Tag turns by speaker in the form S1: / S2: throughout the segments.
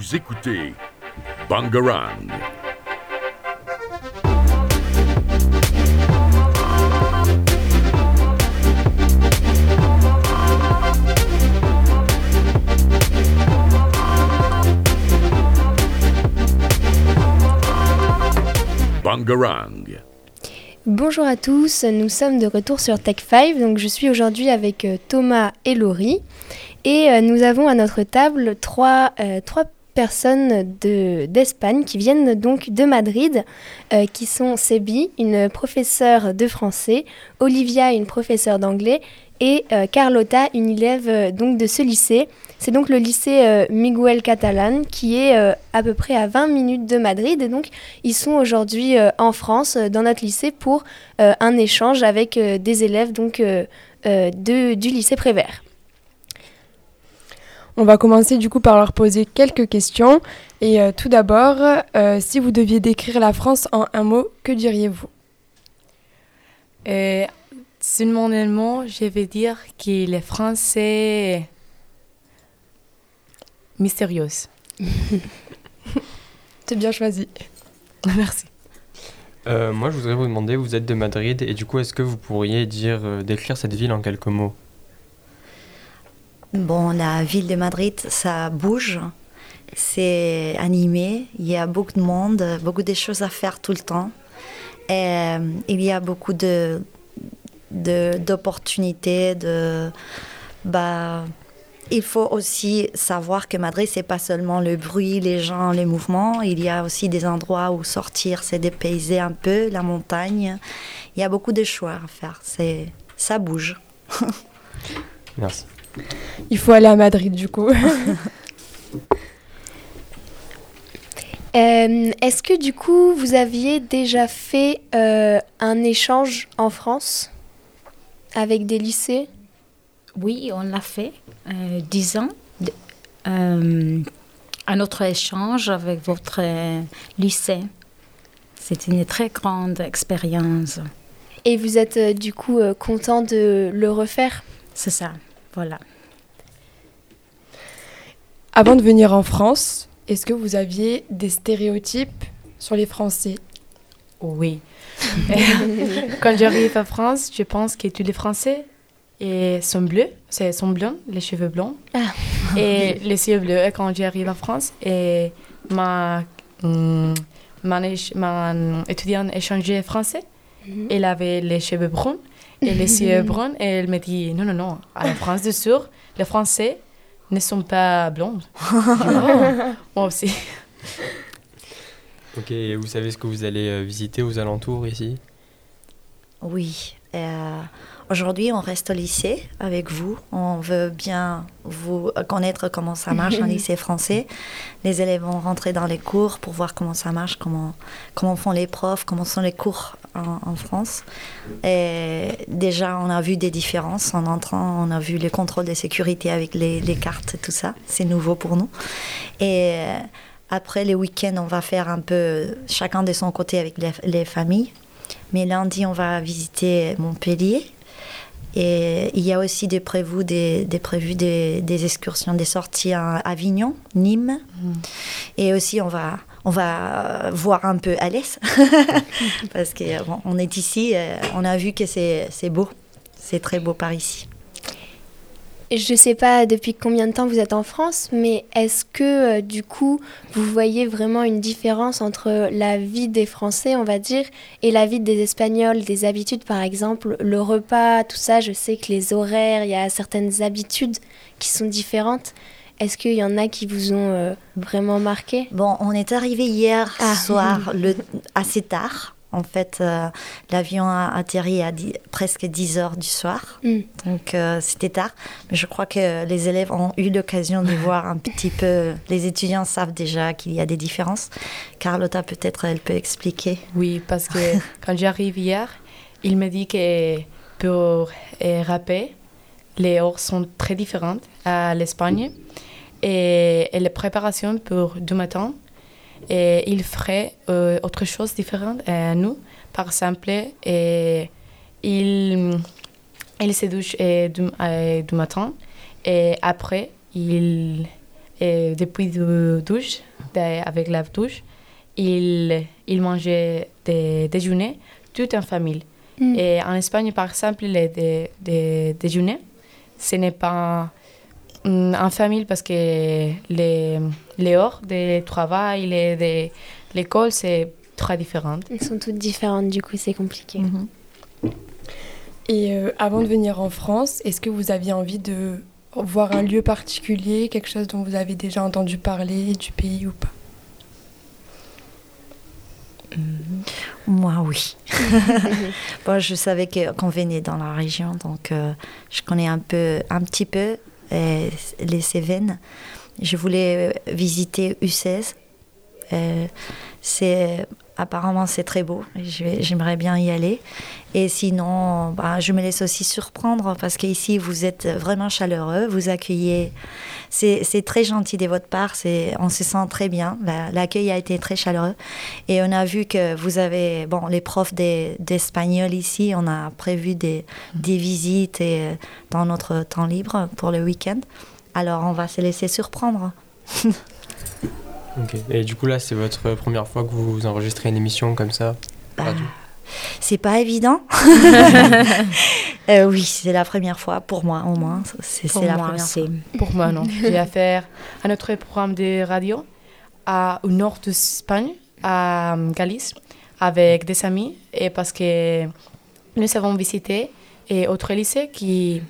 S1: Écoutez Bangarang. Bangarang.
S2: Bonjour à tous, nous sommes de retour sur Tech 5. Donc je suis aujourd'hui avec euh, Thomas et Laurie et euh, nous avons à notre table trois, euh, trois personnes de- d'Espagne qui viennent donc de Madrid, euh, qui sont Sebi, une professeure de français, Olivia, une professeure d'anglais et euh, Carlota, une élève euh, donc de ce lycée. C'est donc le lycée Miguel Catalan qui est à peu près à 20 minutes de Madrid et donc ils sont aujourd'hui en France dans notre lycée pour un échange avec des élèves donc de, du lycée Prévert.
S3: On va commencer du coup par leur poser quelques questions. Et euh, tout d'abord, euh, si vous deviez décrire la France en un mot, que diriez-vous?
S4: Et seulement, je vais dire que le français mystérieux.
S3: C'est bien choisi.
S4: Merci.
S5: Euh, moi, je voudrais vous demander, vous êtes de Madrid, et du coup, est-ce que vous pourriez dire, euh, décrire cette ville en quelques mots?
S6: Bon, la ville de Madrid, ça bouge, c'est animé, il y a beaucoup de monde, beaucoup de choses à faire tout le temps. Et euh, il y a beaucoup d'opportunités, de, bah, il faut aussi savoir que Madrid, c'est pas seulement le bruit, les gens, les mouvements. Il y a aussi des endroits où sortir, c'est dépayser un peu, la montagne. Il y a beaucoup de choix à faire. Ça bouge.
S5: Merci.
S3: Il faut aller à Madrid du coup.
S2: Euh, Est-ce que du coup vous aviez déjà fait euh, un échange en France avec des lycées?
S7: Oui, on l'a fait. Euh, dix ans. de- euh, à notre échange avec votre euh, lycée. C'était une très grande expérience.
S2: et vous êtes euh, du coup euh, content de le refaire?
S7: C'est ça, voilà.
S3: Avant de venir en France, est-ce que vous aviez des stéréotypes sur les Français?
S4: Oui. Quand j'arrive en France, je pense que tous les Français et sont bleus, c'est sont blonds, les cheveux blonds
S2: Ah.
S4: et les yeux bleus. Et quand j'arrive en France, et ma hum, mon éch- mon étudiante échangé français, elle avait les cheveux bruns et les yeux bruns et elle me dit non non non, en France du Sud, les Français ne sont pas dis, Oh, moi aussi.
S5: Ok, et vous savez ce que vous allez euh, visiter aux alentours ici?
S6: Oui. euh, Aujourd'hui, on reste au lycée avec vous. On veut bien vous connaître comment ça marche un lycée français. Les élèves vont rentrer dans les cours pour voir comment ça marche, comment, comment font les profs, comment sont les cours en, en France. Et déjà, on a vu des différences en entrant. On a vu le contrôle de sécurité avec les, les cartes tout ça. C'est nouveau pour nous. Et euh, après les week-ends, on va faire un peu chacun de son côté avec les, les familles. Mais lundi, on va visiter Montpellier. Et il y a aussi des prévus des, des, prévus des, des excursions, des sorties à Avignon, Nîmes. Et aussi, on va, on va voir un peu Alès. Parce qu'on bon, on est ici, euh, on a vu que c'est beau. C'est très beau par ici.
S2: Je ne sais pas depuis combien de temps vous êtes en France, mais est-ce que euh, du coup vous voyez vraiment une différence entre la vie des Français, on va dire, et la vie des Espagnols, des habitudes par exemple, le repas, tout ça, je sais que les horaires, il y a certaines habitudes qui sont différentes. Est-ce qu'il y en a qui vous ont euh, vraiment marqué?
S6: Bon, on est arrivé hier
S2: Ah.
S6: soir le, assez tard. En fait, euh, l'avion a atterri à dix- presque 10 heures du soir.
S2: Mm.
S6: Donc, euh, c'était tard. Mais je crois que les élèves ont eu l'occasion de voir un petit peu. Les étudiants savent déjà qu'il y a des différences. Carlotta, peut-être, elle peut expliquer.
S4: Oui, parce que quand j'arrive hier, il me dit que pour rapper, les heures sont très différentes à l'Espagne. Et, et les préparations pour du matin, et il ferait euh, autre chose différente à nous. Par exemple, et il, il se douche euh, du, euh, du matin et après, il Et depuis la douche, de- avec la douche, il, il mangeait des déjeuners tout en famille.
S2: Mm.
S4: Et en Espagne, par exemple, les dé- dé- déjeuners, ce n'est pas en famille parce que les, les heures de travail, les, de l'école, c'est très différent.
S2: Elles sont toutes différentes, du coup, c'est compliqué.
S7: Mhm.
S3: Et euh, avant de venir en France, est-ce que vous aviez envie de voir un lieu particulier, quelque chose dont vous avez déjà entendu parler du pays ou pas?
S6: Moi, oui. bon, je savais que- qu'on venait dans la région, donc euh, je connais un, peu, un petit peu euh, les Cévennes. Je voulais euh, visiter U16. Euh, c'est apparemment c'est très beau. J'aimerais bien y aller. Et sinon, bah, je me laisse aussi surprendre parce qu'ici vous êtes vraiment chaleureux, vous accueillez. C'est très gentil de votre part. On se sent très bien. La- L'accueil a été très chaleureux. Et on a vu que vous avez, bon, les profs des- d'espagnol ici, on a prévu des, visites euh, dans notre temps libre pour le week-end. Alors on va se laisser surprendre.
S5: Et du coup, là, c'est votre première fois que vous enregistrez une émission comme ça?
S6: Bah, c'est pas évident. Euh, oui, c'est la première fois pour moi au moins. C'est la
S7: moi
S6: première fois.
S4: Pour moi, non. J'ai affaire à notre programme de radio à, au nord de l'Espagne, à euh, Galice, avec des amis, et parce que nous avons visité et autre lycée qui,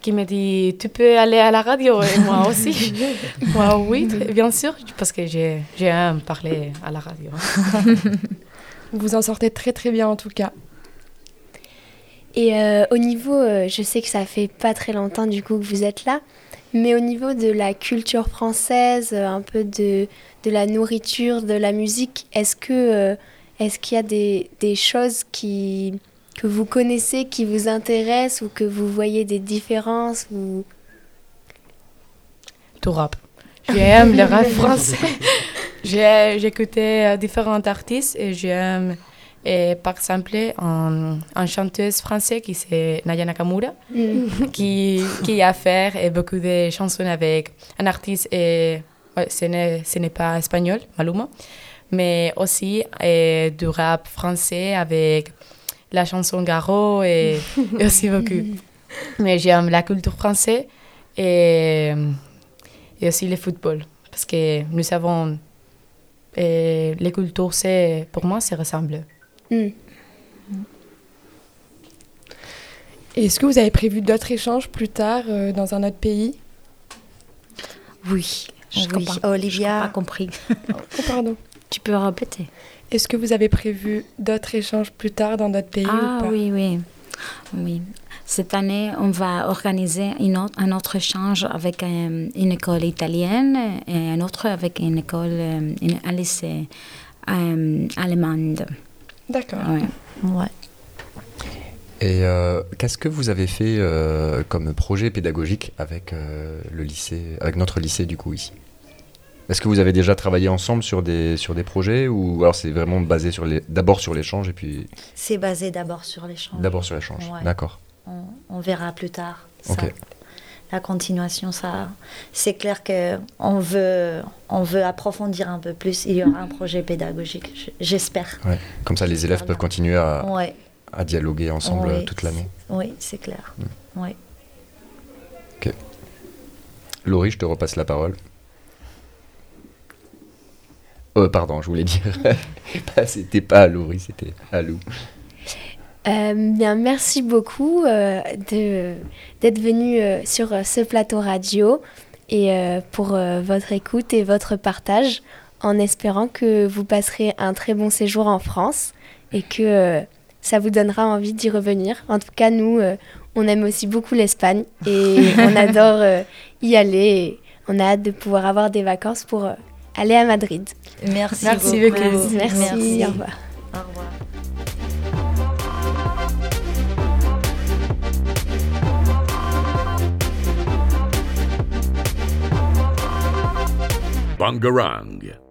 S4: qui me dit Tu peux aller à la radio Et moi aussi. moi, oui, bien sûr, parce que j'ai- j'aime parler à la radio.
S3: Vous en sortez très très bien en tout cas.
S2: Et euh, au niveau, euh, je sais que ça fait pas très longtemps du coup que vous êtes là, mais au niveau de la culture française, euh, un peu de, de la nourriture, de la musique, est-ce que euh, est-ce qu'il y a des, des choses qui que vous connaissez, qui vous intéressent ou que vous voyez des différences ou
S4: Tout rap. J'aime le rap français. Écouté euh, différents artistes et j'aime, et par exemple, un, un chanteuse français qui c'est Naya Nakamura,
S2: Mm.
S4: qui, qui a fait et beaucoup de chansons avec un artiste, et ouais, ce n'est ce n'est pas espagnol, Maluma, mais aussi et du rap français avec la chanson Garo et, et aussi beaucoup. Mais j'aime la culture française et, et aussi le football. Parce que nous avons. Et les cultures, c'est, pour moi, c'est ressemble.
S2: Mm.
S3: Est-ce que vous avez prévu d'autres échanges plus tard euh, dans un autre pays?
S6: Oui.
S7: Je
S6: oui.
S7: comprends- Je
S6: Olivia,
S7: pas compris.
S3: Oh, pardon.
S7: Tu peux répéter
S3: Est-ce que vous avez prévu d'autres échanges plus tard dans d'autres pays
S7: Ah
S3: ou pas?
S7: oui, oui. Oui. Cette année, on va organiser une autre- un autre échange avec euh, une école italienne et un autre avec une école, euh, une- un lycée euh, allemande.
S3: D'accord.
S7: Ouais.
S6: ouais.
S8: Et euh, qu'est-ce que vous avez fait euh, comme projet pédagogique avec euh, le lycée, avec notre lycée du coup ici? Est-ce que vous avez déjà travaillé ensemble sur des sur des projets ou alors c'est vraiment basé sur les d'abord sur l'échange et puis
S6: C'est basé d'abord sur l'échange.
S8: d'abord sur l'échange
S6: Ouais.
S8: D'accord.
S6: On, on verra plus tard. ça.
S8: Ok.
S6: La continuation, ça, c'est clair que on veut, on veut approfondir un peu plus. Il y aura un projet pédagogique, j'espère.
S8: Ouais. Comme ça les élèves
S6: Voilà.
S8: peuvent continuer à,
S6: Ouais,
S8: à dialoguer ensemble
S6: Oui.
S8: toute l'année.
S6: oui, c'est clair.
S8: Mm.
S6: Ouais.
S8: Laurie, je te repasse la parole. Euh, pardon, je voulais dire. C'était pas à Laurie, c'était à Lou.
S2: Euh, bien, merci beaucoup euh, de- d'être venu euh, sur ce plateau radio et euh, pour euh, votre écoute et votre partage, en espérant que vous passerez un très bon séjour en France et que euh, ça vous donnera envie d'y revenir. En tout cas, nous, euh, on aime aussi beaucoup l'Espagne et on adore euh, y aller. Et on a hâte de pouvoir avoir des vacances pour aller à Madrid.
S6: Merci,
S4: Merci
S6: beaucoup.
S4: beaucoup.
S2: Merci, au revoir.
S6: Au revoir.
S1: Bungarang.